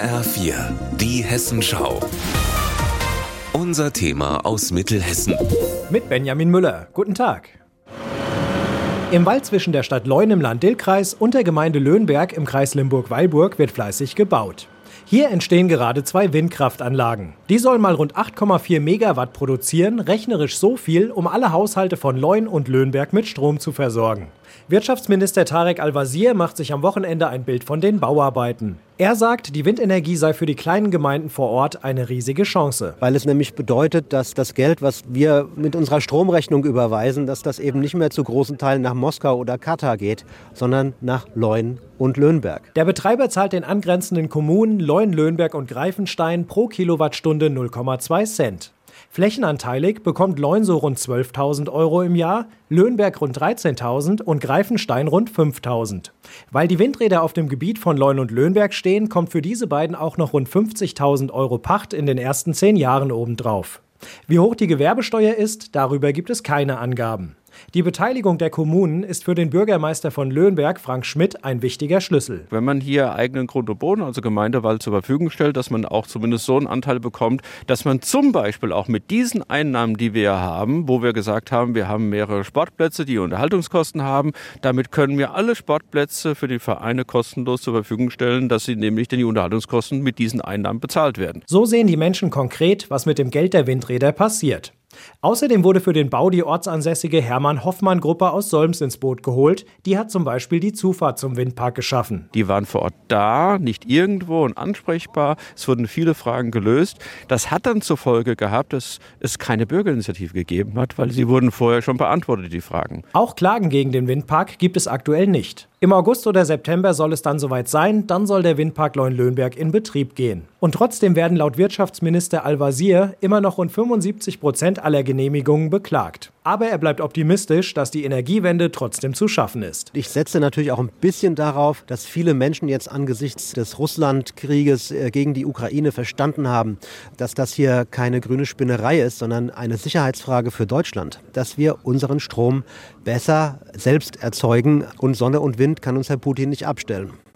HR4, die Hessenschau. Unser Thema aus Mittelhessen. Mit Benjamin Müller. Guten Tag. Im Wald zwischen der Stadt Leun im Land Dillkreis und der Gemeinde Löhnberg im Kreis Limburg-Weilburg wird fleißig gebaut. Hier entstehen gerade zwei Windkraftanlagen. Die sollen mal rund 8,4 Megawatt produzieren, rechnerisch so viel, um alle Haushalte von Leun und Löhnberg mit Strom zu versorgen. Wirtschaftsminister Tarek Al-Wazir macht sich am Wochenende ein Bild von den Bauarbeiten. Er sagt, die Windenergie sei für die kleinen Gemeinden vor Ort eine riesige Chance. Weil es nämlich bedeutet, dass das Geld, was wir mit unserer Stromrechnung überweisen, dass das eben nicht mehr zu großen Teilen nach Moskau oder Katar geht, sondern nach Leun und Löhnberg. Der Betreiber zahlt den angrenzenden Kommunen Leun, Löhnberg und Greifenstein pro Kilowattstunde 0,2 Cent. Flächenanteilig bekommt Leun so rund 12.000 Euro im Jahr, Löhnberg rund 13.000 und Greifenstein rund 5.000. Weil die Windräder auf dem Gebiet von Leun und Löhnberg stehen, kommt für diese beiden auch noch rund 50.000 Euro Pacht in den ersten zehn Jahren obendrauf. Wie hoch die Gewerbesteuer ist, darüber gibt es keine Angaben. Die Beteiligung der Kommunen ist für den Bürgermeister von Löhnberg, Frank Schmidt, ein wichtiger Schlüssel. Wenn man hier eigenen Grund und Boden, also Gemeindewald, zur Verfügung stellt, dass man auch zumindest so einen Anteil bekommt, dass man zum Beispiel auch mit diesen Einnahmen, die wir haben, wo wir gesagt haben, wir haben mehrere Sportplätze, die Unterhaltungskosten haben, damit können wir alle Sportplätze für die Vereine kostenlos zur Verfügung stellen, dass sie nämlich die Unterhaltungskosten mit diesen Einnahmen bezahlt werden. So sehen die Menschen konkret, was mit dem Geld der Windräder passiert. Außerdem wurde für den Bau die ortsansässige Hermann-Hoffmann-Gruppe aus Solms ins Boot geholt. Die hat zum Beispiel die Zufahrt zum Windpark geschaffen. Die waren vor Ort da, nicht irgendwo und ansprechbar. Es wurden viele Fragen gelöst. Das hat dann zur Folge gehabt, dass es keine Bürgerinitiative gegeben hat, weil sie wurden vorher schon beantwortet, die Fragen. Auch Klagen gegen den Windpark gibt es aktuell nicht. Im August oder September soll es dann soweit sein, dann soll der Windpark Leun-Löhnberg in Betrieb gehen. Und trotzdem werden laut Wirtschaftsminister Al-Wazir immer noch rund 75 Prozent aller Genehmigungen beklagt. Aber er bleibt optimistisch, dass die Energiewende trotzdem zu schaffen ist. Ich setze natürlich auch ein bisschen darauf, dass viele Menschen jetzt angesichts des Russlandkrieges äh, gegen die Ukraine verstanden haben, dass das hier keine grüne Spinnerei ist, sondern eine Sicherheitsfrage für Deutschland. Dass wir unseren Strom besser selbst erzeugen und Sonne und Wind kann uns Herr Putin nicht abstellen.